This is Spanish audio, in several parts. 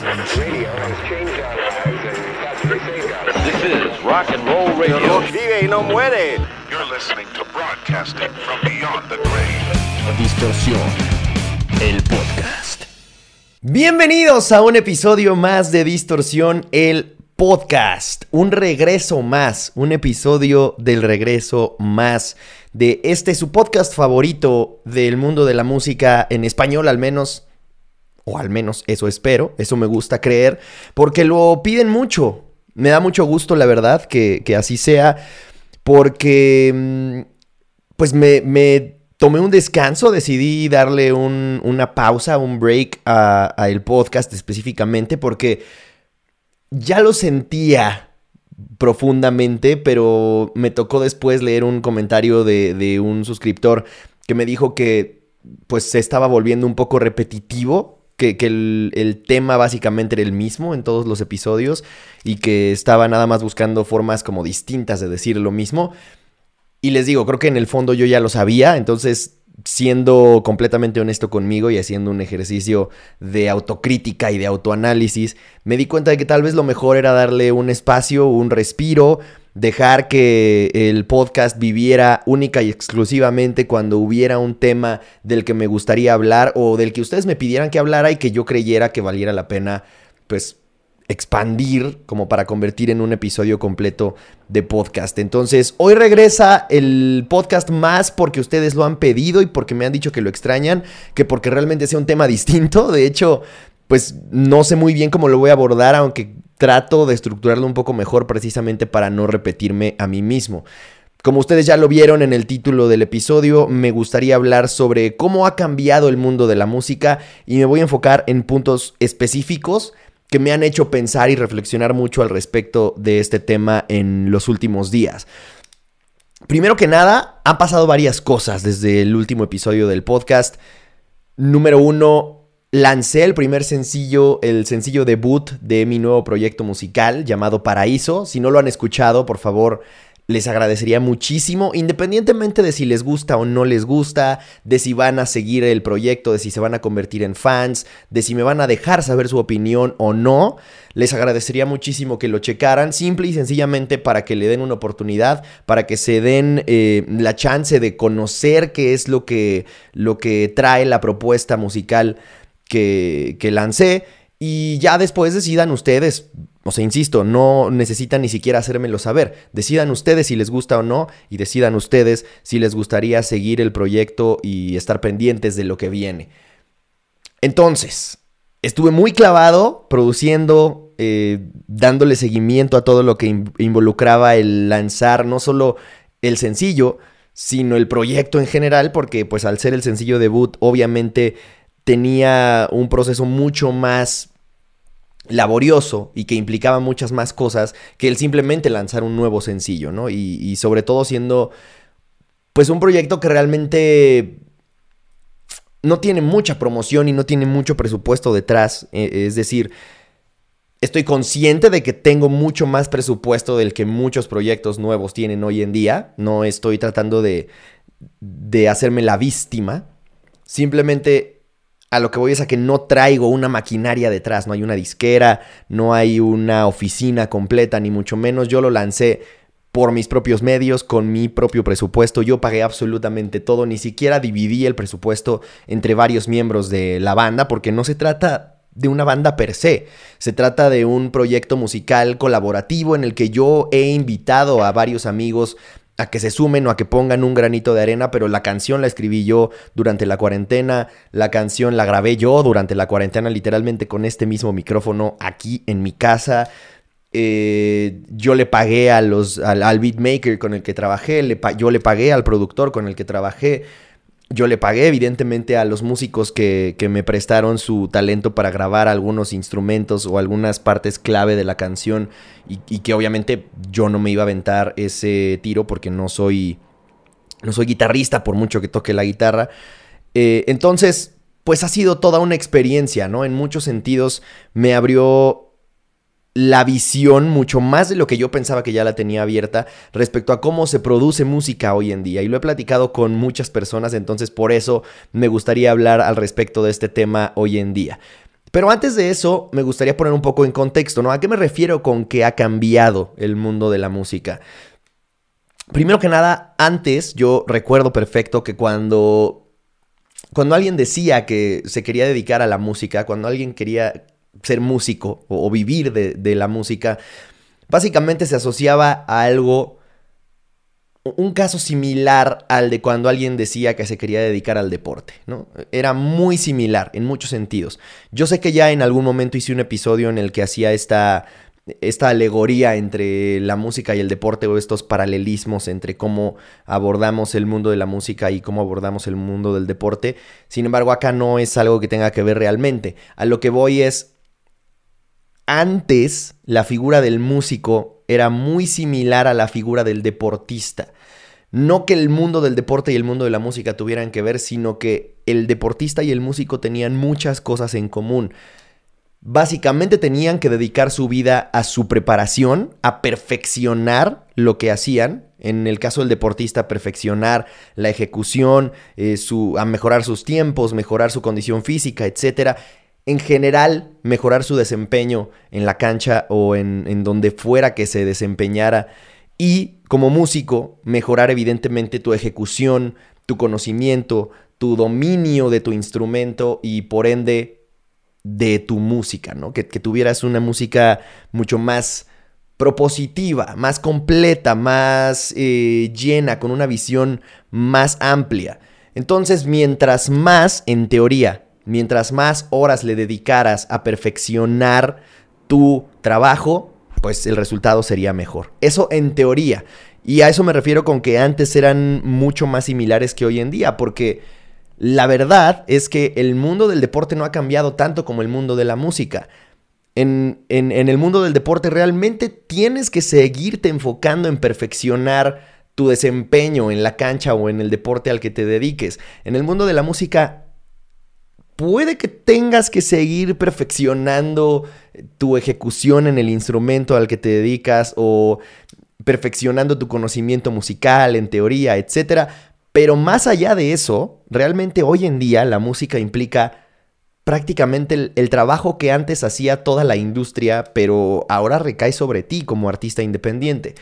This is rock and roll radio. Vive y no muere. You're listening to broadcasting from beyond the grave. Distorsión, el podcast. Bienvenidos a un episodio más de Distorsión, el podcast. Un regreso más, un episodio del regreso más de este su podcast favorito del mundo de la música en español al menos. O al menos eso espero, eso me gusta creer, porque lo piden mucho. Me da mucho gusto, la verdad, que, que así sea, porque mm, pues me, me tomé un descanso, decidí darle un- una pausa, un break a, a el podcast específicamente, porque ya lo sentía profundamente, pero me tocó después leer un comentario de, de un suscriptor que me dijo que pues se estaba volviendo un poco repetitivo, que, el, el tema básicamente era el mismo en todos los episodios y que estaba nada más buscando formas como distintas de decir lo mismo. Y les digo, creo que en el fondo yo ya lo sabía, entonces siendo completamente honesto conmigo y haciendo un ejercicio de autocrítica y de autoanálisis, me di cuenta de que tal vez lo mejor era darle un espacio, un respiro, dejar que el podcast viviera única y exclusivamente cuando hubiera un tema del que me gustaría hablar o del que ustedes me pidieran que hablara y que yo creyera que valiera la pena, pues expandir como para convertir en un episodio completo de podcast. Entonces, hoy regresa el podcast más porque ustedes lo han pedido y porque me han dicho que lo extrañan, que porque realmente sea un tema distinto. De hecho, pues no sé muy bien cómo lo voy a abordar, aunque trato de estructurarlo un poco mejor precisamente para no repetirme a mí mismo. Como ustedes ya lo vieron en el título del episodio, me gustaría hablar sobre cómo ha cambiado el mundo de la música y me voy a enfocar en puntos específicos que me han hecho pensar y reflexionar mucho al respecto de este tema en los últimos días. Primero que nada, han pasado varias cosas desde el último episodio del podcast. Número uno, lancé el primer sencillo, el sencillo debut de mi nuevo proyecto musical llamado Paraíso. Si no lo han escuchado, por favor, les agradecería muchísimo, independientemente de si les gusta o no les gusta, de si van a seguir el proyecto, de si se van a convertir en fans, de si me van a dejar saber su opinión o no. Les agradecería muchísimo que lo checaran, simple y sencillamente para que le den una oportunidad, para que se den eh, la chance de conocer qué es lo que, lo que trae la propuesta musical que, que lancé. Y ya después decidan ustedes, o sea, insisto, no necesitan ni siquiera hacérmelo saber. Decidan ustedes si les gusta o no y decidan ustedes si les gustaría seguir el proyecto y estar pendientes de lo que viene. Entonces, estuve muy clavado produciendo, eh, dándole seguimiento a todo lo que in- involucraba el lanzar no solo el sencillo, sino el proyecto en general, porque pues al ser el sencillo debut, obviamente tenía un proceso mucho más laborioso y que implicaba muchas más cosas que el simplemente lanzar un nuevo sencillo, ¿no? Y, y sobre todo siendo pues un proyecto que realmente no tiene mucha promoción y no tiene mucho presupuesto detrás, eh, es decir, estoy consciente de que tengo mucho más presupuesto del que muchos proyectos nuevos tienen hoy en día, no estoy tratando de, de hacerme la víctima, simplemente a lo que voy es a que no traigo una maquinaria detrás, no hay una disquera, no hay una oficina completa, ni mucho menos. Yo lo lancé por mis propios medios, con mi propio presupuesto. Yo pagué absolutamente todo, ni siquiera dividí el presupuesto entre varios miembros de la banda, porque no se trata de una banda per se. Se trata de un proyecto musical colaborativo en el que yo he invitado a varios amigos a que se sumen o a que pongan un granito de arena, pero la canción la escribí yo durante la cuarentena, la canción la grabé yo durante la cuarentena, literalmente con este mismo micrófono aquí en mi casa. Eh, yo le pagué a los, al, beatmaker con el que trabajé, yo le pagué al productor con el que trabajé, yo le pagué evidentemente a los músicos que, que me prestaron su talento para grabar algunos instrumentos o algunas partes clave de la canción y, que obviamente yo no me iba a aventar ese tiro porque no soy, no soy guitarrista por mucho que toque la guitarra. Eh, entonces, pues ha sido toda una experiencia, ¿no? En muchos sentidos me abrió la visión mucho más de lo que yo pensaba que ya la tenía abierta respecto a cómo se produce música hoy en día. Y lo he platicado con muchas personas, entonces por eso me gustaría hablar al respecto de este tema hoy en día. Pero antes de eso, me gustaría poner un poco en contexto, ¿no? ¿A qué me refiero con que ha cambiado el mundo de la música? Primero que nada, antes yo recuerdo perfecto que cuando, cuando alguien decía que se quería dedicar a la música, cuando alguien quería ser músico o, vivir de, de la música, básicamente se asociaba a algo un caso similar al de cuando alguien decía que se quería dedicar al deporte, ¿no? Era muy similar en muchos sentidos. Yo sé que ya en algún momento hice un episodio en el que hacía esta, esta alegoría entre la música y el deporte o estos paralelismos entre cómo abordamos el mundo de la música y cómo abordamos el mundo del deporte. Sin embargo, acá no es algo que tenga que ver realmente. A lo que voy es, antes la figura del músico era muy similar a la figura del deportista. No que el mundo del deporte y el mundo de la música tuvieran que ver, sino que el deportista y el músico tenían muchas cosas en común. Básicamente tenían que dedicar su vida a su preparación, a perfeccionar lo que hacían. En el caso del deportista, perfeccionar la ejecución, eh, su, a mejorar sus tiempos, mejorar su condición física, etc en general mejorar su desempeño en la cancha o en, donde fuera que se desempeñara. Y como músico, mejorar evidentemente tu ejecución, tu conocimiento, tu dominio de tu instrumento y por ende de tu música, ¿no? Que, tuvieras una música mucho más propositiva, más completa, más eh, llena, con una visión más amplia. Entonces, mientras más, en teoría, mientras más horas le dedicaras a perfeccionar tu trabajo, pues el resultado sería mejor. Eso en teoría. Y a eso me refiero con que antes eran mucho más similares que hoy en día, porque la verdad es que el mundo del deporte no ha cambiado tanto como el mundo de la música. En, en, el mundo del deporte realmente tienes que seguirte enfocando en perfeccionar tu desempeño en la cancha o en el deporte al que te dediques. En el mundo de la música puede que tengas que seguir perfeccionando tu ejecución en el instrumento al que te dedicas o perfeccionando tu conocimiento musical, en teoría, etc. Pero más allá de eso, realmente hoy en día la música implica prácticamente el, el, trabajo que antes hacía toda la industria, pero ahora recae sobre ti como artista independiente.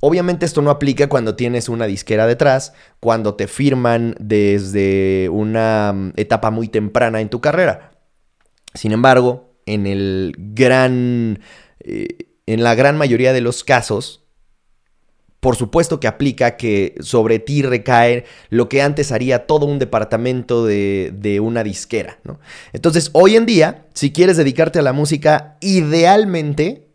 Obviamente esto no aplica cuando tienes una disquera detrás, cuando te firman desde una mm, etapa muy temprana en tu carrera. Sin embargo, en el gran. Eh, en la gran mayoría de los casos, por supuesto que aplica que sobre ti recae lo que antes haría todo un departamento de, de, una disquera, ¿no? Entonces, hoy en día, si quieres dedicarte a la música, idealmente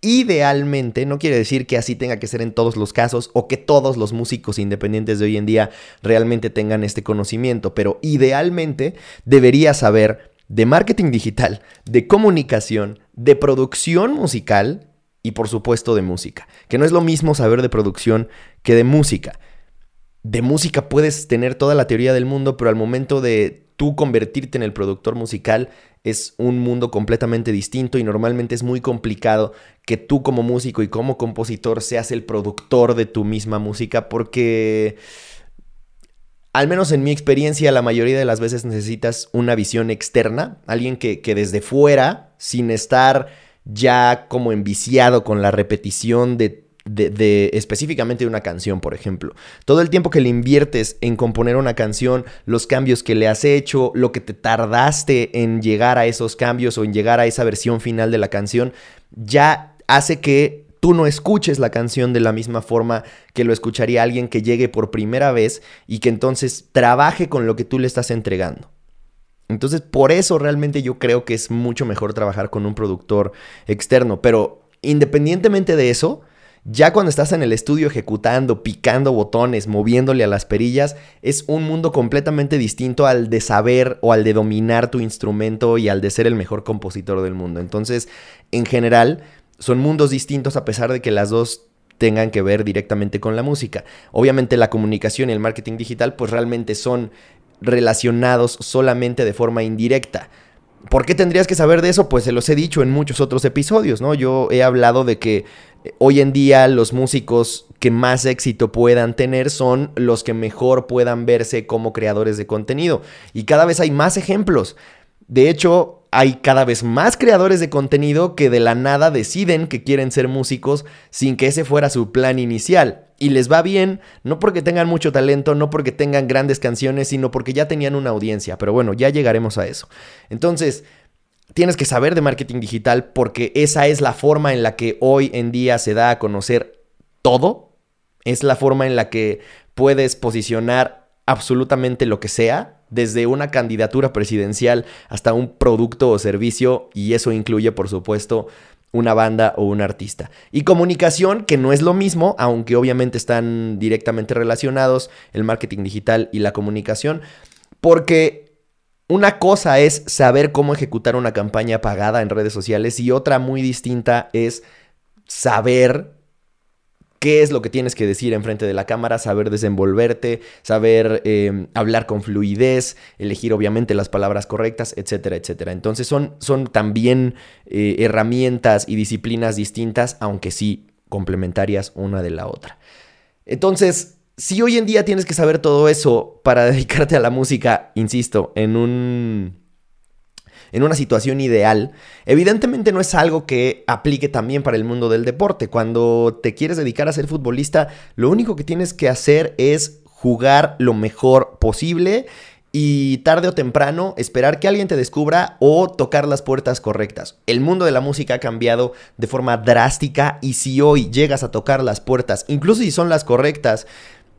Idealmente, no quiere decir que así tenga que ser en todos los casos o que todos los músicos independientes de hoy en día realmente tengan este conocimiento, pero idealmente debería saber de marketing digital, de comunicación, de producción musical y por supuesto de música, que no es lo mismo saber de producción que de música. De música puedes tener toda la teoría del mundo, pero al momento de tú convertirte en el productor musical es un mundo completamente distinto y normalmente es muy complicado que tú como músico y como compositor seas el productor de tu misma música porque al menos en mi experiencia la mayoría de las veces necesitas una visión externa, alguien que, que desde fuera, sin estar ya como enviciado con la repetición de de, específicamente de una canción, por ejemplo. Todo el tiempo que le inviertes en componer una canción, los cambios que le has hecho, lo que te tardaste en llegar a esos cambios o en llegar a esa versión final de la canción, ya hace que tú no escuches la canción de la misma forma que lo escucharía alguien que llegue por primera vez y que entonces trabaje con lo que tú le estás entregando. Entonces, por eso realmente yo creo que es mucho mejor trabajar con un productor externo, pero independientemente de eso, ya cuando estás en el estudio ejecutando, picando botones, moviéndole a las perillas, es un mundo completamente distinto al de saber o al de dominar tu instrumento y al de ser el mejor compositor del mundo. Entonces, en general, son mundos distintos a pesar de que las dos tengan que ver directamente con la música. Obviamente la comunicación y el marketing digital pues realmente son relacionados solamente de forma indirecta. ¿Por qué tendrías que saber de eso? Pues se los he dicho en muchos otros episodios, ¿no? Yo he hablado de que eh, hoy en día los músicos que más éxito puedan tener son los que mejor puedan verse como creadores de contenido. Y cada vez hay más ejemplos. De hecho, hay cada vez más creadores de contenido que de la nada deciden que quieren ser músicos sin que ese fuera su plan inicial. Y les va bien, no porque tengan mucho talento, no porque tengan grandes canciones, sino porque ya tenían una audiencia. Pero bueno, ya llegaremos a eso. Entonces, tienes que saber de marketing digital porque esa es la forma en la que hoy en día se da a conocer todo. Es la forma en la que puedes posicionar absolutamente lo que sea desde una candidatura presidencial hasta un producto o servicio, y eso incluye, por supuesto, una banda o un artista. Y comunicación, que no es lo mismo, aunque obviamente están directamente relacionados, el marketing digital y la comunicación, porque una cosa es saber cómo ejecutar una campaña pagada en redes sociales y otra muy distinta es saber qué es lo que tienes que decir enfrente de la cámara, saber desenvolverte, saber em, hablar con fluidez, elegir obviamente las palabras correctas, etcétera, etcétera. Entonces son, son también eh, herramientas y disciplinas distintas, aunque sí complementarias una de la otra. Entonces, si hoy en día tienes que saber todo eso para dedicarte a la música, insisto, en un en una situación ideal, evidentemente no es algo que aplique también para el mundo del deporte. Cuando te quieres dedicar a ser futbolista, lo único que tienes que hacer es jugar lo mejor posible y tarde o temprano esperar que alguien te descubra o tocar las puertas correctas. El mundo de la música ha cambiado de forma drástica y si hoy llegas a tocar las puertas, incluso si son las correctas,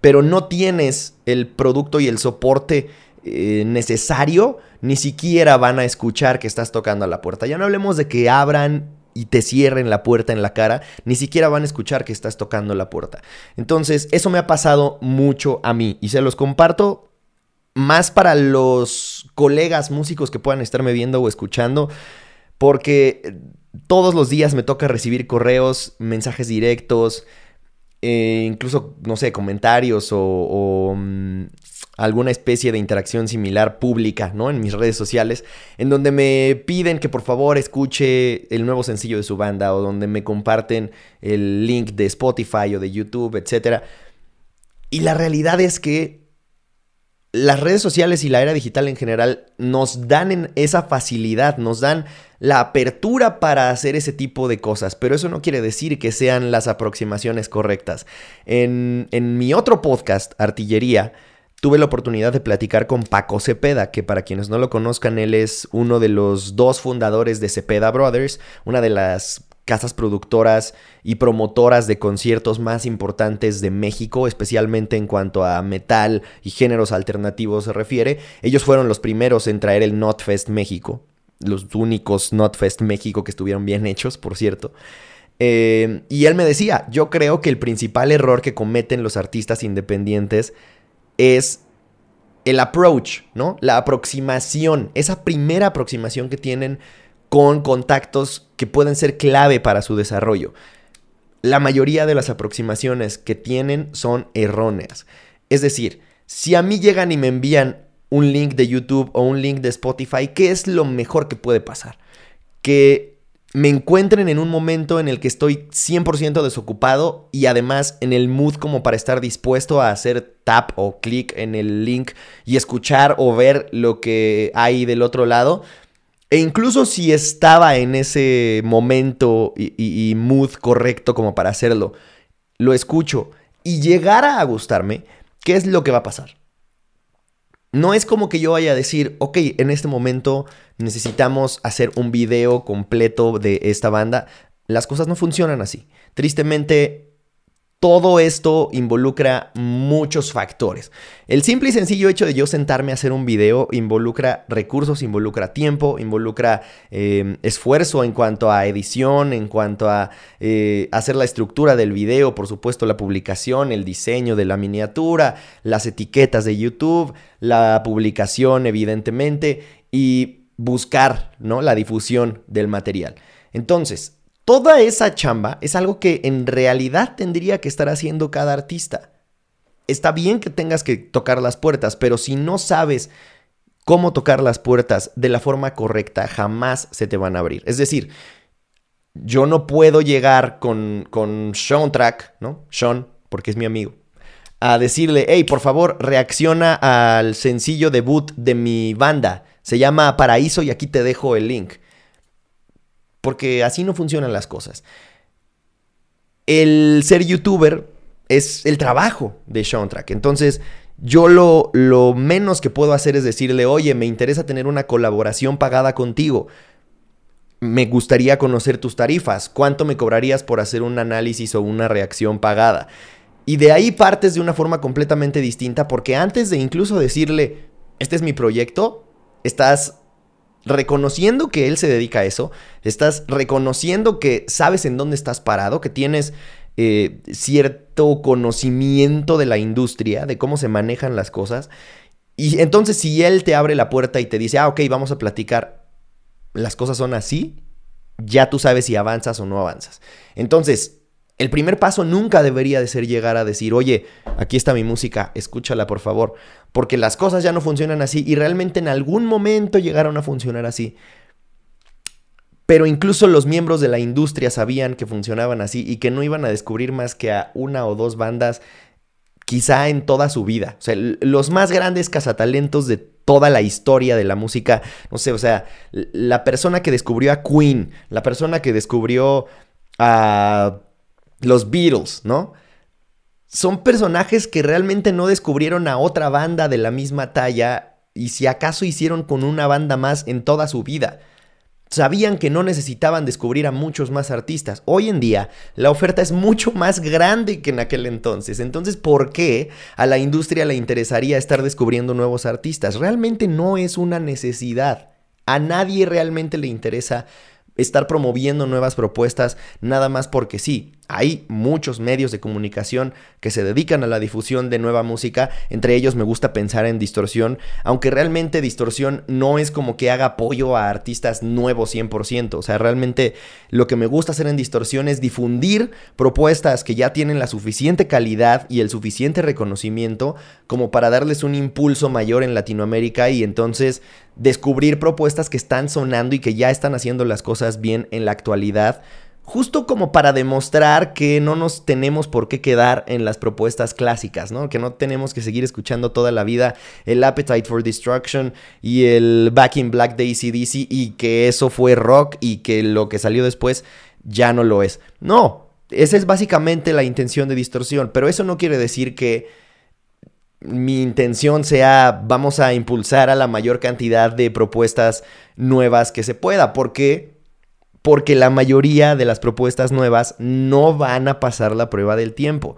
pero no tienes el producto y el soporte eh, necesario, ni siquiera van a escuchar que estás tocando a la puerta. Ya no hablemos de que abran y te cierren la puerta en la cara, ni siquiera van a escuchar que estás tocando la puerta. Entonces, eso me ha pasado mucho a mí y se los comparto más para los colegas músicos que puedan estarme viendo o escuchando, porque todos los días me toca recibir correos, mensajes directos, eh, incluso, no sé, comentarios o, mm, alguna especie de interacción similar pública, ¿no? En mis redes sociales, en donde me piden que por favor escuche el nuevo sencillo de su banda o donde me comparten el link de Spotify o de YouTube, etc. Y la realidad es que las redes sociales y la era digital en general nos dan esa facilidad, nos dan la apertura para hacer ese tipo de cosas, pero eso no quiere decir que sean las aproximaciones correctas. En, mi otro podcast, Artillería, tuve la oportunidad de platicar con Paco Cepeda, que para quienes no lo conozcan, él es uno de los dos fundadores de Cepeda Brothers, una de las casas productoras y promotoras de conciertos más importantes de México, especialmente en cuanto a metal y géneros alternativos se refiere. Ellos fueron los primeros en traer el Notfest México, los únicos Notfest México que estuvieron bien hechos, por cierto. Eh, y él me decía, yo creo que el principal error que cometen los artistas independientes es el approach, ¿no? La aproximación, esa primera aproximación que tienen con contactos que pueden ser clave para su desarrollo. La mayoría de las aproximaciones que tienen son erróneas. Es decir, si a mí llegan y me envían un link de YouTube o un link de Spotify, ¿qué es lo mejor que puede pasar? Que me encuentren en un momento en el que estoy 100% desocupado y además en el mood como para estar dispuesto a hacer tap o clic en el link y escuchar o ver lo que hay del otro lado. E incluso si estaba en ese momento y, mood correcto como para hacerlo, lo escucho y llegara a gustarme, ¿qué es lo que va a pasar? No es como que yo vaya a decir, ok, en este momento necesitamos hacer un video completo de esta banda. Las cosas no funcionan así. Tristemente, todo esto involucra muchos factores. El simple y sencillo hecho de yo sentarme a hacer un video involucra recursos, involucra tiempo, involucra eh, esfuerzo en cuanto a edición, en cuanto a eh, hacer la estructura del video, por supuesto la publicación, el diseño de la miniatura, las etiquetas de YouTube, la publicación evidentemente y buscar ¿no? la difusión del material. Entonces, Toda esa chamba es algo que en realidad tendría que estar haciendo cada artista. Está bien que tengas que tocar las puertas, pero si no sabes cómo tocar las puertas de la forma correcta, jamás se te van a abrir. Es decir, yo no puedo llegar con, con Sean Track, ¿no? Sean, porque es mi amigo, a decirle, hey, por favor, reacciona al sencillo debut de mi banda Se llama Paraíso y aquí te dejo el link. Porque así no funcionan las cosas. El ser youtuber es el trabajo de Soundtrack. Entonces, yo lo, lo menos que puedo hacer es decirle, oye, me interesa tener una colaboración pagada contigo. Me gustaría conocer tus tarifas. ¿Cuánto me cobrarías por hacer un análisis o una reacción pagada? Y de ahí partes de una forma completamente distinta porque antes de incluso decirle, este es mi proyecto, estás reconociendo que él se dedica a eso, estás reconociendo que sabes en dónde estás parado, que tienes eh, cierto conocimiento de la industria, de cómo se manejan las cosas. Y entonces si él te abre la puerta y te dice, ah, ok, vamos a platicar, las cosas son así, ya tú sabes si avanzas o no avanzas. Entonces, el primer paso nunca debería de ser llegar a decir, oye, aquí está mi música, escúchala por favor, porque las cosas ya no funcionan así y realmente en algún momento llegaron a funcionar así. Pero incluso los miembros de la industria sabían que funcionaban así y que no iban a descubrir más que a una o dos bandas quizá en toda su vida. O sea, los más grandes cazatalentos de toda la historia de la música, no sé, o sea, la persona que descubrió a Queen, la persona que descubrió a los Beatles, ¿no? Son personajes que realmente no descubrieron a otra banda de la misma talla y si acaso hicieron con una banda más en toda su vida. Sabían que no necesitaban descubrir a muchos más artistas. Hoy en día la oferta es mucho más grande que en aquel entonces. Entonces, ¿por qué a la industria le interesaría estar descubriendo nuevos artistas? Realmente no es una necesidad. A nadie realmente le interesa estar promoviendo nuevas propuestas nada más porque sí. Hay muchos medios de comunicación que se dedican a la difusión de nueva música, entre ellos me gusta pensar en Distorsión, aunque realmente Distorsión no es como que haga apoyo a artistas nuevos 100%, o sea, realmente lo que me gusta hacer en Distorsión es difundir propuestas que ya tienen la suficiente calidad y el suficiente reconocimiento como para darles un impulso mayor en Latinoamérica y entonces descubrir propuestas que están sonando y que ya están haciendo las cosas bien en la actualidad justo como para demostrar que no nos tenemos por qué quedar en las propuestas clásicas, ¿no? Que no tenemos que seguir escuchando toda la vida el Appetite for Destruction y el Back in Black Daisy DC y que eso fue rock y que lo que salió después ya no lo es. No, esa es básicamente la intención de distorsión, pero eso no quiere decir que mi intención sea vamos a impulsar a la mayor cantidad de propuestas nuevas que se pueda, porque porque la mayoría de las propuestas nuevas no van a pasar la prueba del tiempo.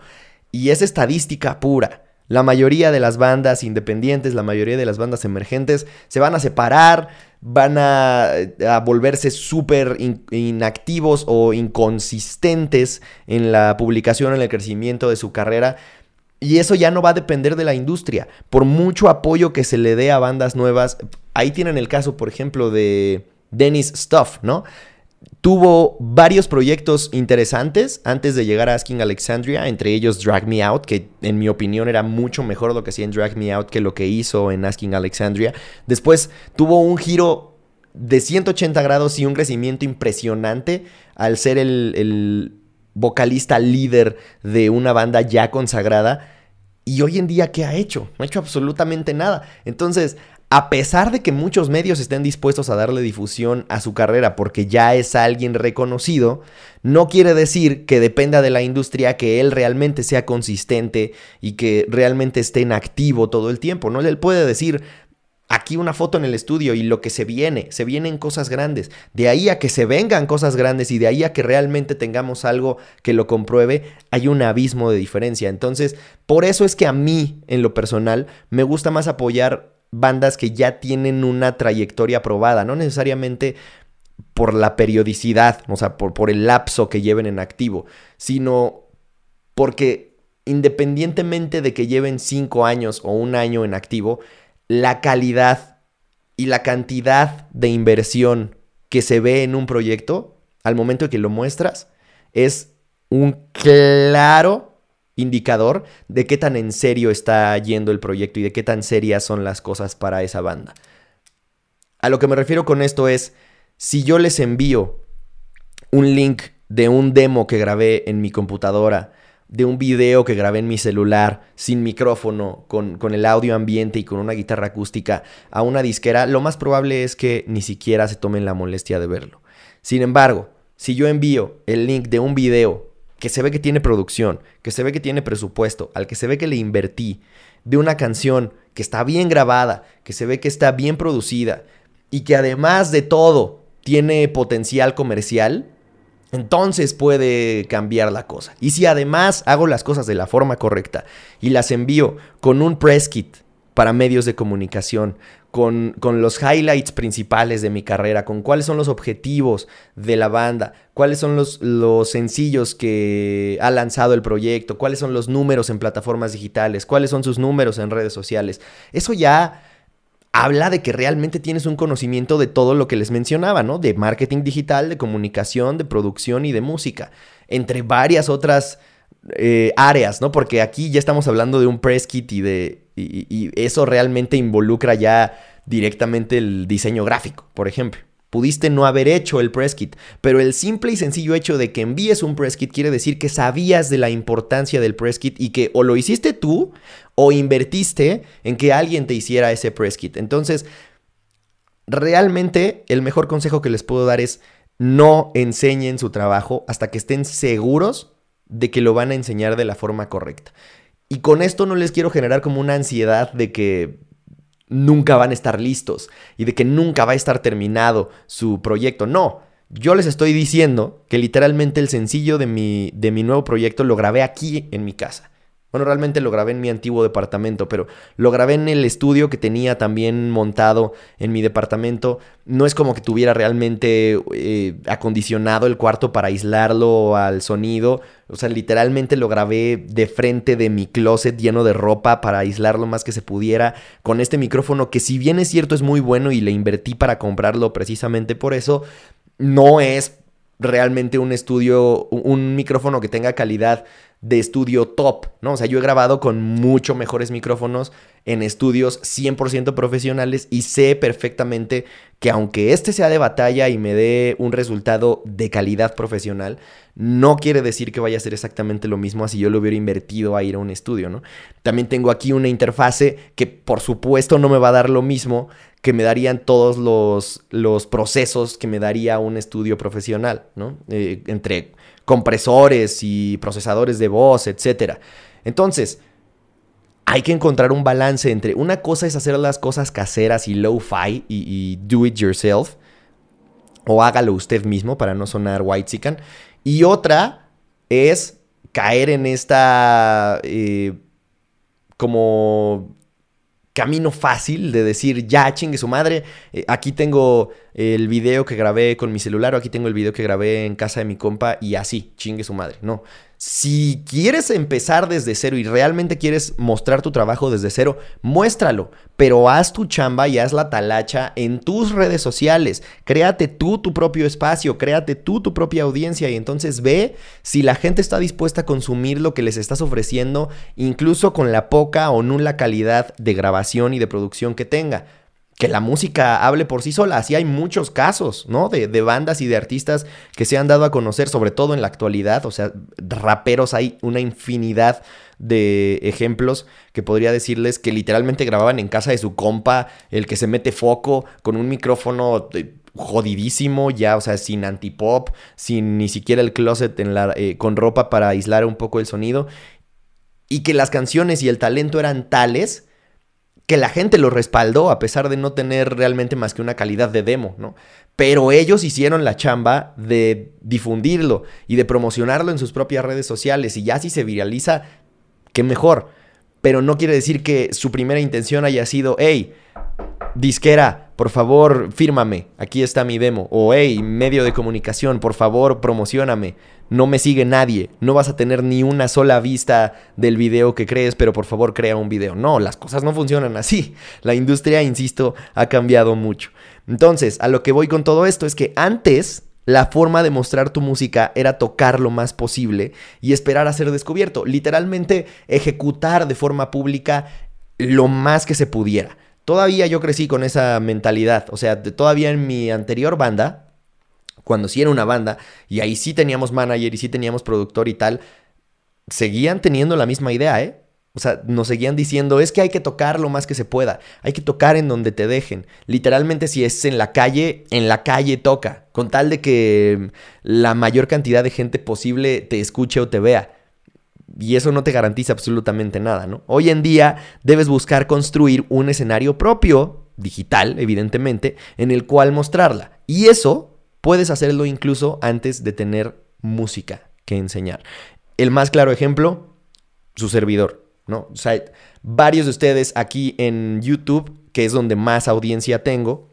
Y es estadística pura. La mayoría de las bandas independientes, la mayoría de las bandas emergentes se van a separar, van a, volverse súper inactivos o inconsistentes en la publicación, en el crecimiento de su carrera. Y eso ya no va a depender de la industria. Por mucho apoyo que se le dé a bandas nuevas, ahí tienen el caso, por ejemplo, de Dennis Stuff, ¿no? Tuvo varios proyectos interesantes antes de llegar a Asking Alexandria, entre ellos Drag Me Out, que en mi opinión era mucho mejor lo que hacía en Drag Me Out que lo que hizo en Asking Alexandria. Después tuvo un giro de 180 grados y un crecimiento impresionante al ser el, el vocalista líder de una banda ya consagrada. Y hoy en día, ¿qué ha hecho? No ha hecho absolutamente nada. Entonces, a pesar de que muchos medios estén dispuestos a darle difusión a su carrera porque ya es alguien reconocido, no quiere decir que dependa de la industria que él realmente sea consistente y que realmente esté en activo todo el tiempo. No él puede decir aquí una foto en el estudio y lo que se viene, se vienen cosas grandes. De ahí a que se vengan cosas grandes y de ahí a que realmente tengamos algo que lo compruebe, hay un abismo de diferencia. Entonces, por eso es que a mí, en lo personal, me gusta más apoyar bandas que ya tienen una trayectoria probada, no necesariamente por la periodicidad, o sea, por, por el lapso que lleven en activo, sino porque independientemente de que lleven cinco años o un año en activo, la calidad y la cantidad de inversión que se ve en un proyecto al momento de que lo muestras es un claro indicador de qué tan en serio está yendo el proyecto y de qué tan serias son las cosas para esa banda. A lo que me refiero con esto es, si yo les envío un link de un demo que grabé en mi computadora de un video que grabé en mi celular sin micrófono, con, con, el audio ambiente y con una guitarra acústica a una disquera, lo más probable es que ni siquiera se tomen la molestia de verlo. Sin embargo, si yo envío el link de un video que se ve que tiene producción, que se ve que tiene presupuesto, al que se ve que le invertí, de una canción que está bien grabada, que se ve que está bien producida y que además de todo tiene potencial comercial, entonces puede cambiar la cosa. Y si además hago las cosas de la forma correcta y las envío con un press kit para medios de comunicación, con, con, los highlights principales de mi carrera, con cuáles son los objetivos de la banda, cuáles son los, los sencillos que ha lanzado el proyecto, cuáles son los números en plataformas digitales, cuáles son sus números en redes sociales. Eso ya habla de que realmente tienes un conocimiento de todo lo que les mencionaba, ¿no? De marketing digital, de comunicación, de producción y de música, entre varias otras eh, áreas, ¿no? Porque aquí ya estamos hablando de un press kit y de. Y eso realmente involucra ya directamente el diseño gráfico, por ejemplo. Pudiste no haber hecho el press kit, pero el simple y sencillo hecho de que envíes un press kit quiere decir que sabías de la importancia del press kit y que o lo hiciste tú o invertiste en que alguien te hiciera ese press kit. Entonces, realmente el mejor consejo que les puedo dar es no enseñen su trabajo hasta que estén seguros de que lo van a enseñar de la forma correcta. Y con esto no les quiero generar como una ansiedad de que nunca van a estar listos y de que nunca va a estar terminado su proyecto. No, yo les estoy diciendo que literalmente el sencillo de mi, de mi nuevo proyecto lo grabé aquí en mi casa. Bueno, realmente lo grabé en mi antiguo departamento, pero lo grabé en el estudio que tenía también montado en mi departamento. No es como que tuviera realmente eh, acondicionado el cuarto para aislarlo al sonido. O sea, literalmente lo grabé de frente de mi closet lleno de ropa para aislarlo más que se pudiera. Con este micrófono que si bien es cierto es muy bueno y le invertí para comprarlo precisamente por eso, no es realmente un estudio, un micrófono que tenga calidad de estudio top, ¿no? O sea, yo he grabado con mucho mejores micrófonos en estudios 100% profesionales y sé perfectamente que aunque este sea de batalla y me dé un resultado de calidad profesional, no quiere decir que vaya a ser exactamente lo mismo así yo lo hubiera invertido a ir a un estudio, ¿no? También tengo aquí una interfase que por supuesto no me va a dar lo mismo que me darían todos los, los procesos que me daría un estudio profesional, ¿no? Eh, entre compresores y procesadores de voz, etc. Entonces, hay que encontrar un balance entre una cosa es hacer las cosas caseras y low-fi y, do it yourself, o hágalo usted mismo para no sonar white chicken, y otra es caer en esta eh, como camino fácil de decir, ya chingue su madre, eh, aquí tengo el video que grabé con mi celular o aquí tengo el video que grabé en casa de mi compa y así, chingue su madre. No, si quieres empezar desde cero y realmente quieres mostrar tu trabajo desde cero, muéstralo, pero haz tu chamba y haz la talacha en tus redes sociales. Créate tú tu propio espacio, créate tú tu propia audiencia y entonces ve si la gente está dispuesta a consumir lo que les estás ofreciendo, incluso con la poca o nula calidad de grabación y de producción que tenga que la música hable por sí sola. Así hay muchos casos, ¿no? De, bandas y de artistas que se han dado a conocer, sobre todo en la actualidad. O sea, raperos hay una infinidad de ejemplos que podría decirles que literalmente grababan en casa de su compa, el que se mete foco con un micrófono eh, jodidísimo, ya, o sea, sin antipop, sin ni siquiera el closet eh, con ropa para aislar un poco el sonido. Y que las canciones y el talento eran tales que la gente lo respaldó a pesar de no tener realmente más que una calidad de demo, ¿no? Pero ellos hicieron la chamba de difundirlo y de promocionarlo en sus propias redes sociales y ya si se viraliza, qué mejor. Pero no quiere decir que su primera intención haya sido, hey, disquera, por favor, fírmame, aquí está mi demo. O hey, medio de comunicación, por favor, promocioname. No me sigue nadie, no vas a tener ni una sola vista del video que crees, pero por favor crea un video. No, las cosas no funcionan así. La industria, insisto, ha cambiado mucho. Entonces, a lo que voy con todo esto es que antes la forma de mostrar tu música era tocar lo más posible y esperar a ser descubierto. Literalmente ejecutar de forma pública lo más que se pudiera. Todavía yo crecí con esa mentalidad. O sea, todavía en mi anterior banda, cuando sí era una banda, y ahí sí teníamos manager y sí teníamos productor y tal, seguían teniendo la misma idea, ¿eh? O sea, nos seguían diciendo, es que hay que tocar lo más que se pueda, hay que tocar en donde te dejen. Literalmente si es en la calle, en la calle toca, con tal de que la mayor cantidad de gente posible te escuche o te vea. Y eso no te garantiza absolutamente nada, ¿no? Hoy en día debes buscar construir un escenario propio, digital, evidentemente, en el cual mostrarla. Y eso puedes hacerlo incluso antes de tener música que enseñar. El más claro ejemplo, su servidor. ¿no? O sea, varios de ustedes aquí en YouTube, que es donde más audiencia tengo,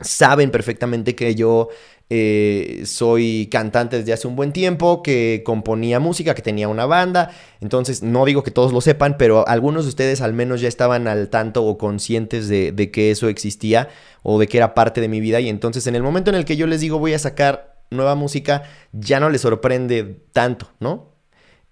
saben perfectamente que yo eh, soy cantante desde hace un buen tiempo, que componía música, que tenía una banda. Entonces, no digo que todos lo sepan, pero algunos de ustedes al menos ya estaban al tanto o conscientes de, de que eso existía o de que era parte de mi vida. Y entonces, en el momento en el que yo les digo voy a sacar nueva música, ya no les sorprende tanto, ¿no?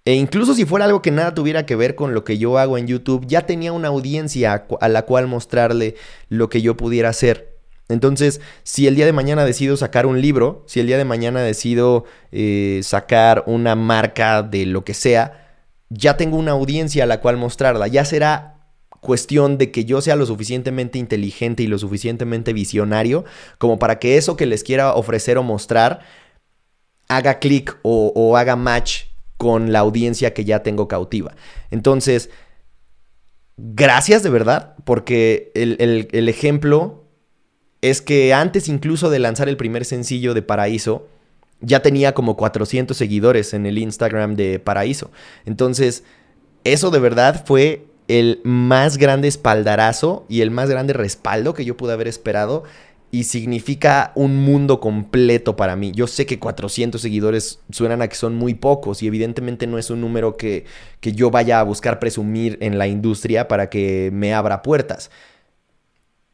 E incluso si fuera algo que nada tuviera que ver con lo que yo hago en YouTube, ya tenía una audiencia a la cual mostrarle lo que yo pudiera hacer. Entonces, si el día de mañana decido sacar un libro, si el día de mañana decido eh, sacar una marca de lo que sea, ya tengo una audiencia a la cual mostrarla. Ya será cuestión de que yo sea lo suficientemente inteligente y lo suficientemente visionario como para que eso que les quiera ofrecer o mostrar haga clic o, o haga match con la audiencia que ya tengo cautiva. Entonces, gracias de verdad, porque el, ejemplo es que antes incluso de lanzar el primer sencillo de Paraíso, ya tenía como 400 seguidores en el Instagram de Paraíso. Entonces, eso de verdad fue el más grande espaldarazo y el más grande respaldo que yo pude haber esperado y significa un mundo completo para mí. Yo sé que 400 seguidores suenan a que son muy pocos y evidentemente no es un número que, que yo vaya a buscar presumir en la industria para que me abra puertas.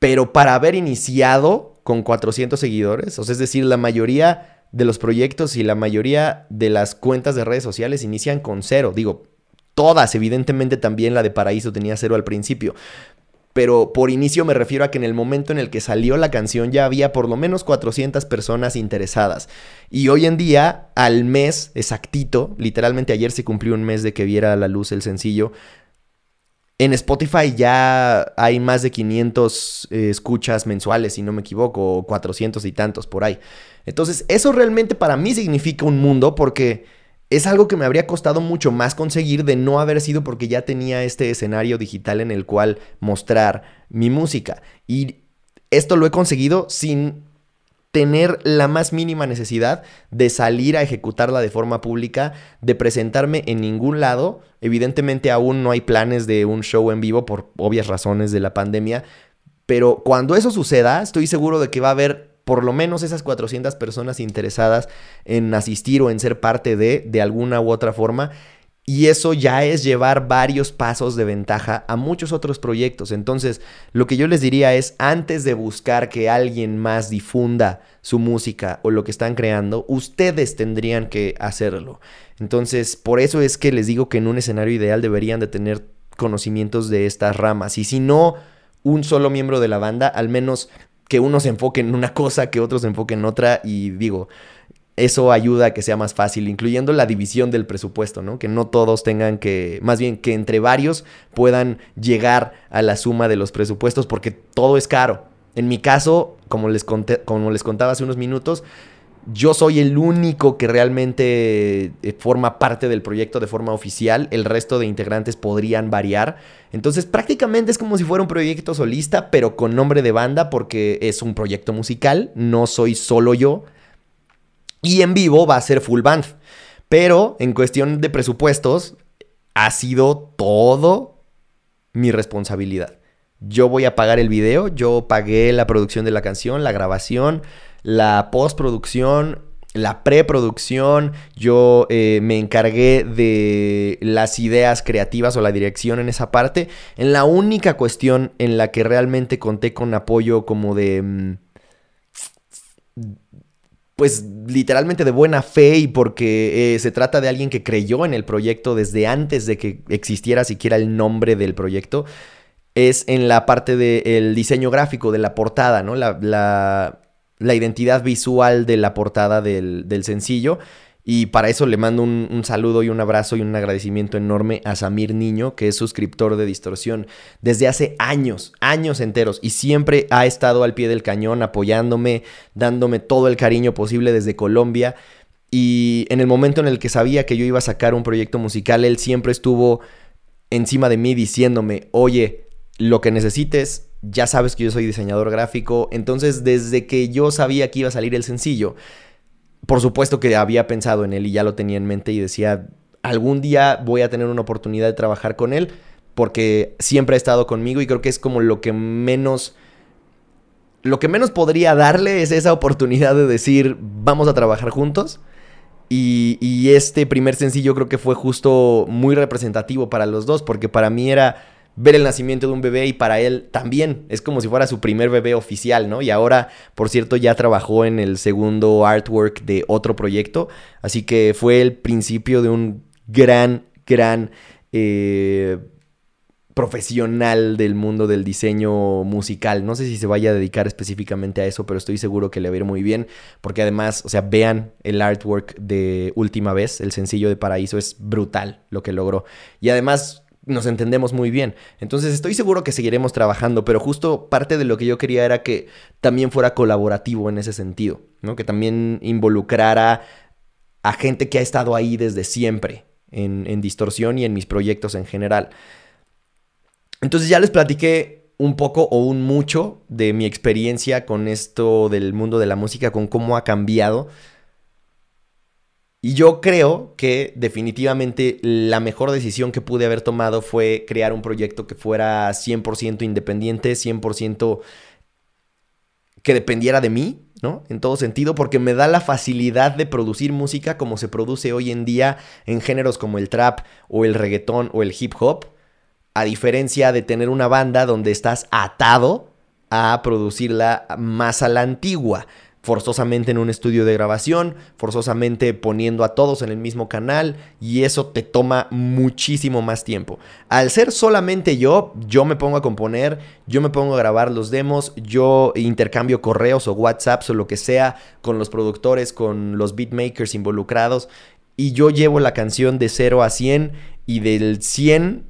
Pero para haber iniciado con 400 seguidores, o sea, es decir, la mayoría de los proyectos y la mayoría de las cuentas de redes sociales inician con cero. Digo, todas, evidentemente también la de Paraíso tenía cero al principio pero por inicio me refiero a que en el momento en el que salió la canción ya había por lo menos 400 personas interesadas. Y hoy en día, al mes exactito, literalmente ayer se cumplió un mes de que viera a la luz el sencillo, en Spotify ya hay más de 500 eh, escuchas mensuales, si no me equivoco, o 400 y tantos por ahí. Entonces, eso realmente para mí significa un mundo porque es algo que me habría costado mucho más conseguir de no haber sido porque ya tenía este escenario digital en el cual mostrar mi música. Y esto lo he conseguido sin tener la más mínima necesidad de salir a ejecutarla de forma pública, de presentarme en ningún lado. Evidentemente aún no hay planes de un show en vivo por obvias razones de la pandemia, pero cuando eso suceda, estoy seguro de que va a haber por lo menos esas 400 personas interesadas en asistir o en ser parte de, de alguna u otra forma. Y eso ya es llevar varios pasos de ventaja a muchos otros proyectos. Entonces, lo que yo les diría es, antes de buscar que alguien más difunda su música o lo que están creando, ustedes tendrían que hacerlo. Entonces, por eso es que les digo que en un escenario ideal deberían de tener conocimientos de estas ramas. Y si no, un solo miembro de la banda, al menos que uno se enfoque en una cosa, que otros se enfoquen en otra y digo, eso ayuda a que sea más fácil, incluyendo la división del presupuesto, ¿no? Que no todos tengan que, más bien que entre varios puedan llegar a la suma de los presupuestos porque todo es caro. En mi caso, como les, conté, como les contaba hace unos minutos, yo soy el único que realmente eh, forma parte del proyecto de forma oficial. El resto de integrantes podrían variar. Entonces prácticamente es como si fuera un proyecto solista, pero con nombre de banda porque es un proyecto musical. No soy solo yo. Y en vivo va a ser full band. Pero en cuestión de presupuestos, ha sido todo mi responsabilidad. Yo voy a pagar el video, yo pagué la producción de la canción, la grabación la postproducción, la preproducción, yo eh, me encargué de las ideas creativas o la dirección en esa parte. En la única cuestión en la que realmente conté con apoyo como de... Pues literalmente de buena fe y porque eh, se trata de alguien que creyó en el proyecto desde antes de que existiera siquiera el nombre del proyecto, es en la parte del diseño gráfico, de la portada, ¿no? la, la identidad visual de la portada del, sencillo. Y para eso le mando un, saludo y un abrazo y un agradecimiento enorme a Samir Niño, que es suscriptor de Distorsión desde hace años, años enteros, y siempre ha estado al pie del cañón apoyándome, dándome todo el cariño posible desde Colombia. Y en el momento en el que sabía que yo iba a sacar un proyecto musical, él siempre estuvo encima de mí diciéndome, oye, lo que necesites, ya sabes que yo soy diseñador gráfico. Entonces, desde que yo sabía que iba a salir el sencillo, por supuesto que había pensado en él y ya lo tenía en mente y decía, algún día voy a tener una oportunidad de trabajar con él porque siempre ha estado conmigo y creo que es como lo que menos... Lo que menos podría darle es esa oportunidad de decir, vamos a trabajar juntos. Y, y, este primer sencillo creo que fue justo muy representativo para los dos, porque para mí era ver el nacimiento de un bebé y para él también es como si fuera su primer bebé oficial, ¿no? Y ahora, por cierto, ya trabajó en el segundo artwork de otro proyecto, así que fue el principio de un gran, gran eh, profesional del mundo del diseño musical. No sé si se vaya a dedicar específicamente a eso, pero estoy seguro que le va a ir muy bien, porque además, o sea, vean el artwork de Última vez, el sencillo de Paraíso, es brutal lo que logró. Y además nos entendemos muy bien. Entonces estoy seguro que seguiremos trabajando, pero justo parte de lo que yo quería era que también fuera colaborativo en ese sentido, ¿no? Que también involucrara a gente que ha estado ahí desde siempre en, en distorsión y en mis proyectos en general. Entonces ya les platiqué un poco o un mucho de mi experiencia con esto del mundo de la música, con cómo ha cambiado y yo creo que definitivamente la mejor decisión que pude haber tomado fue crear un proyecto que fuera 100% independiente, 100% que dependiera de mí, ¿no? En todo sentido, porque me da la facilidad de producir música como se produce hoy en día en géneros como el trap o el reggaetón o el hip hop, a diferencia de tener una banda donde estás atado a producirla más a la antigua forzosamente en un estudio de grabación, forzosamente poniendo a todos en el mismo canal y eso te toma muchísimo más tiempo. Al ser solamente yo, yo me pongo a componer, yo me pongo a grabar los demos, yo intercambio correos o WhatsApps o lo que sea con los productores, con los beatmakers involucrados y yo llevo la canción de 0 a 100 y del 100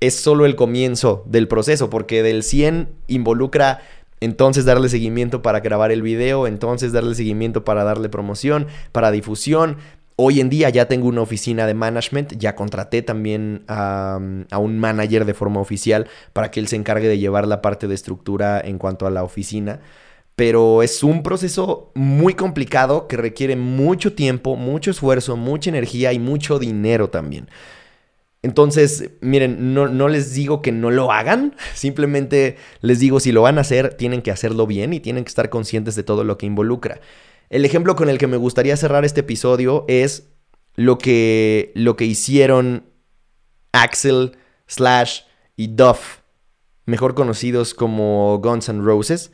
es solo el comienzo del proceso porque del 100 involucra entonces darle seguimiento para grabar el video, entonces darle seguimiento para darle promoción, para difusión. Hoy en día ya tengo una oficina de management, ya contraté también a, un manager de forma oficial para que él se encargue de llevar la parte de estructura en cuanto a la oficina. Pero es un proceso muy complicado que requiere mucho tiempo, mucho esfuerzo, mucha energía y mucho dinero también. Entonces, miren, no, les digo que no lo hagan, simplemente les digo si lo van a hacer, tienen que hacerlo bien y tienen que estar conscientes de todo lo que involucra. El ejemplo con el que me gustaría cerrar este episodio es lo que, lo que hicieron Axel, Slash y Duff, mejor conocidos como Guns N' Roses,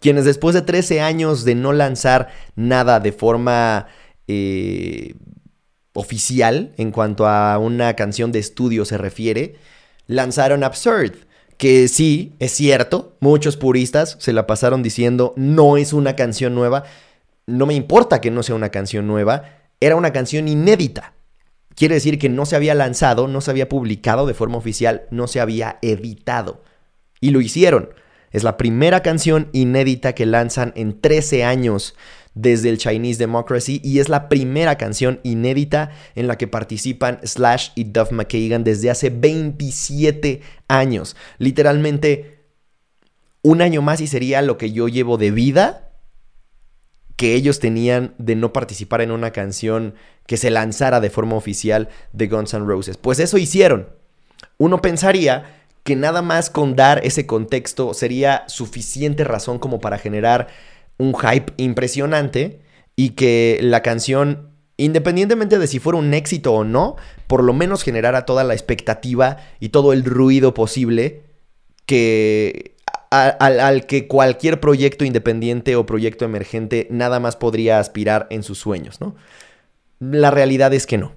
quienes después de 13 años de no lanzar nada de forma... Eh, oficial en cuanto a una canción de estudio se refiere, lanzaron Absurd, que sí, es cierto, muchos puristas se la pasaron diciendo no es una canción nueva, no me importa que no sea una canción nueva, era una canción inédita. Quiere decir que no se había lanzado, no se había publicado de forma oficial, no se había editado. Y lo hicieron. Es la primera canción inédita que lanzan en 13 años desde el Chinese Democracy y es la primera canción inédita en la que participan Slash y Duff McKagan desde hace 27 años. Literalmente un año más y sería lo que yo llevo de vida que ellos tenían de no participar en una canción que se lanzara de forma oficial de Guns N' Roses. Pues eso hicieron. Uno pensaría que nada más con dar ese contexto sería suficiente razón como para generar un hype impresionante y que la canción, independientemente de si fuera un éxito o no, por lo menos generara toda la expectativa y todo el ruido posible que al, al, que cualquier proyecto independiente o proyecto emergente nada más podría aspirar en sus sueños, ¿no? La realidad es que no.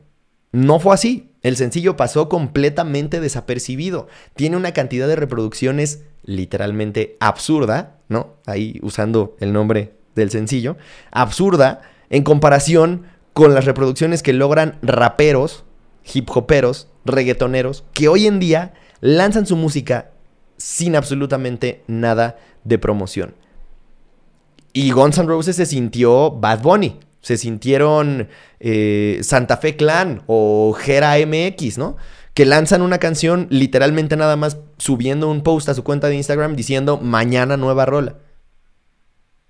No fue así. El sencillo pasó completamente desapercibido. Tiene una cantidad de reproducciones literalmente absurda, ¿no? Ahí usando el nombre del sencillo, absurda en comparación con las reproducciones que logran raperos, hip hoperos, reggaetoneros, que hoy en día lanzan su música sin absolutamente nada de promoción. Y Guns N' Roses se sintió Bad Bunny. Se sintieron eh, Santa Fe Clan o Gera MX, ¿no? Que lanzan una canción literalmente nada más subiendo un post a su cuenta de Instagram diciendo mañana nueva rola.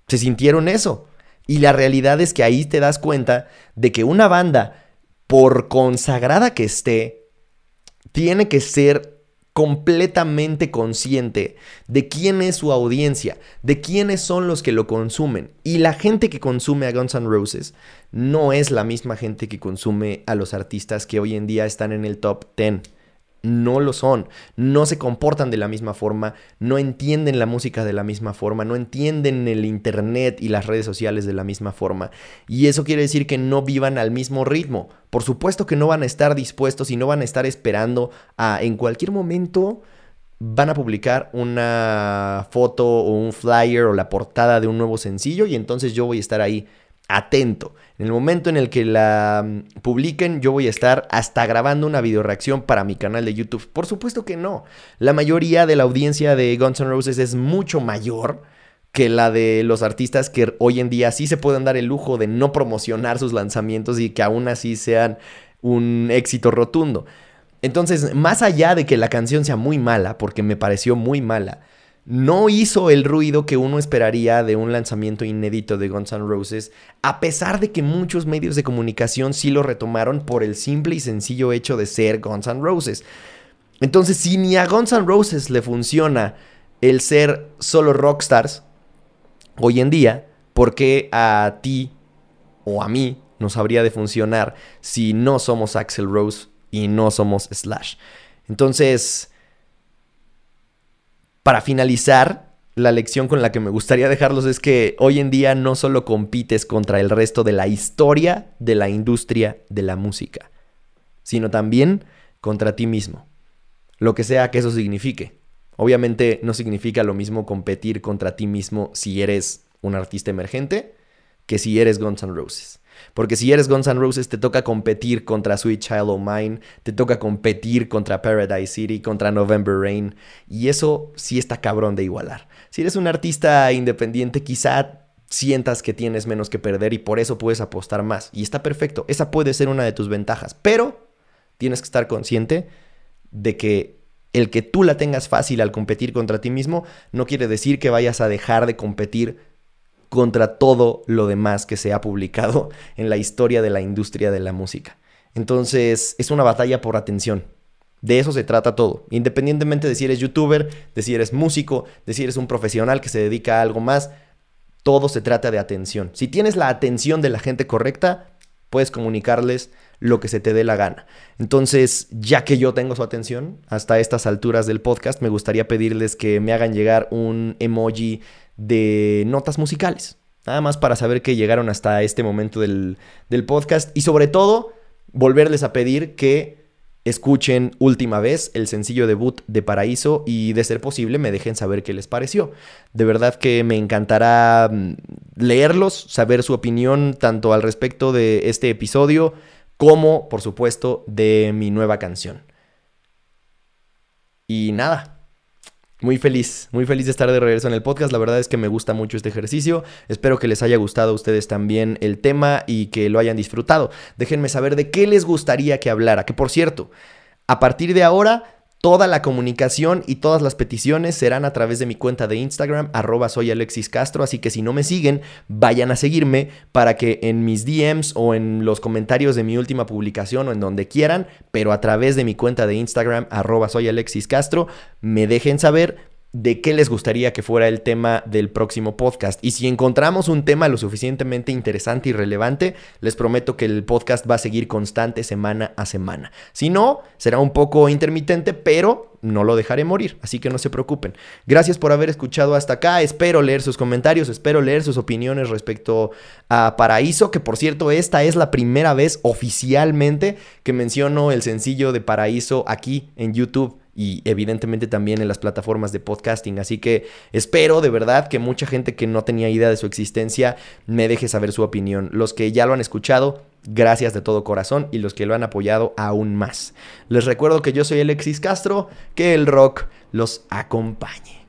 Se sintieron eso. Y la realidad es que ahí te das cuenta de que una banda, por consagrada que esté, tiene que ser completamente consciente de quién es su audiencia, de quiénes son los que lo consumen. Y la gente que consume a Guns N' Roses no es la misma gente que consume a los artistas que hoy en día están en el top 10 no lo son, no se comportan de la misma forma, no entienden la música de la misma forma, no entienden el internet y las redes sociales de la misma forma. Y eso quiere decir que no vivan al mismo ritmo. Por supuesto que no van a estar dispuestos y no van a estar esperando a en cualquier momento van a publicar una foto o un flyer o la portada de un nuevo sencillo y entonces yo voy a estar ahí atento. En el momento en el que la mm, publiquen, yo voy a estar hasta grabando una video reacción para mi canal de YouTube. Por supuesto que no. La mayoría de la audiencia de Guns N' Roses es mucho mayor que la de los artistas que hoy en día sí se pueden dar el lujo de no promocionar sus lanzamientos y que aún así sean un éxito rotundo. Entonces, más allá de que la canción sea muy mala, porque me pareció muy mala, no hizo el ruido que uno esperaría de un lanzamiento inédito de Guns N' Roses, a pesar de que muchos medios de comunicación sí lo retomaron por el simple y sencillo hecho de ser Guns N' Roses. Entonces, si ni a Guns N' Roses le funciona el ser solo rockstars hoy en día, ¿por qué a ti o a mí nos habría de funcionar si no somos Axel Rose y no somos Slash? Entonces, para finalizar, la lección con la que me gustaría dejarlos es que hoy en día no solo compites contra el resto de la historia de la industria de la música, sino también contra ti mismo, lo que sea que eso signifique. Obviamente no significa lo mismo competir contra ti mismo si eres un artista emergente que si eres Guns N' Roses. Porque si eres Guns N' Roses, te toca competir contra Sweet Child O' Mine, te toca competir contra Paradise City, contra November Rain. Y eso sí está cabrón de igualar. Si eres un artista independiente, quizá sientas que tienes menos que perder y por eso puedes apostar más. Y está perfecto. Esa puede ser una de tus ventajas. Pero tienes que estar consciente de que el que tú la tengas fácil al competir contra ti mismo no quiere decir que vayas a dejar de competir contra todo lo demás que se ha publicado en la historia de la industria de la música. Entonces es una batalla por atención. De eso se trata todo. Independientemente de si eres youtuber, de si eres músico, de si eres un profesional que se dedica a algo más, todo se trata de atención. Si tienes la atención de la gente correcta, puedes comunicarles lo que se te dé la gana. Entonces, ya que yo tengo su atención hasta estas alturas del podcast, me gustaría pedirles que me hagan llegar un emoji de notas musicales. Nada más para saber que llegaron hasta este momento del, podcast y sobre todo volverles a pedir que escuchen última vez el sencillo debut de Paraíso y de ser posible me dejen saber qué les pareció. De verdad que me encantará mm, leerlos, saber su opinión tanto al respecto de este episodio como por supuesto de mi nueva canción. Y nada, muy feliz, muy feliz de estar de regreso en el podcast. La verdad es que me gusta mucho este ejercicio. Espero que les haya gustado a ustedes también el tema y que lo hayan disfrutado. Déjenme saber de qué les gustaría que hablara. Que por cierto, a partir de ahora Toda la comunicación y todas las peticiones serán a través de mi cuenta de Instagram, arroba soy Alexis Castro, así que si no me siguen, vayan a seguirme para que en mis DMs o en los comentarios de mi última publicación o en donde quieran, pero a través de mi cuenta de Instagram, arroba soy Alexis Castro, me dejen saber de qué les gustaría que fuera el tema del próximo podcast. Y si encontramos un tema lo suficientemente interesante y relevante, les prometo que el podcast va a seguir constante semana a semana. Si no, será un poco intermitente, pero no lo dejaré morir, así que no se preocupen. Gracias por haber escuchado hasta acá, espero leer sus comentarios, espero leer sus opiniones respecto a Paraíso, que por cierto, esta es la primera vez oficialmente que menciono el sencillo de Paraíso aquí en YouTube y evidentemente también en las plataformas de podcasting. Así que espero de verdad que mucha gente que no tenía idea de su existencia me deje saber su opinión. Los que ya lo han escuchado, gracias de todo corazón y los que lo han apoyado aún más. Les recuerdo que yo soy Alexis Castro, que el rock los acompañe.